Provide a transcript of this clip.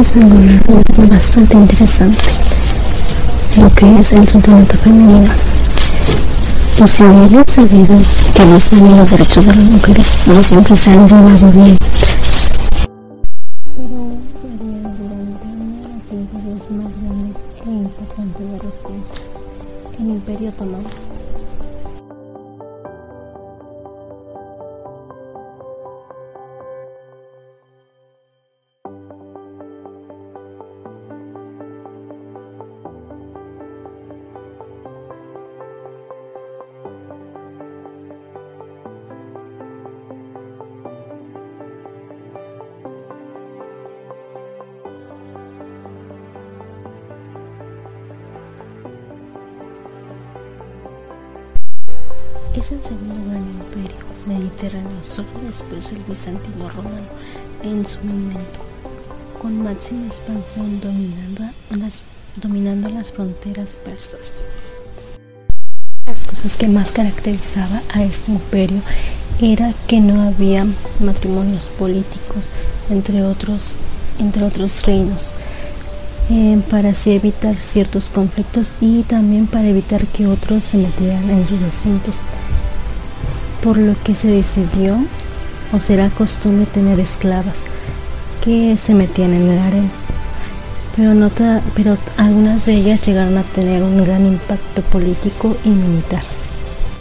es bastante interesante. Lo que es el sentimiento femenino. Y si bien es sabido que los, los derechos de las mujeres no siempre se han llevado bien, pero durante uno Es el segundo gran imperio mediterráneo, solo después del bizantino romano en su momento, con máxima expansión dominando las, dominando las fronteras persas. Las cosas que más caracterizaba a este imperio era que no había matrimonios políticos entre otros, entre otros reinos, eh, para así evitar ciertos conflictos y también para evitar que otros se metieran en sus asuntos por lo que se decidió o será costumbre tener esclavas que se metían en el harem. Pero, no pero algunas de ellas llegaron a tener un gran impacto político y militar.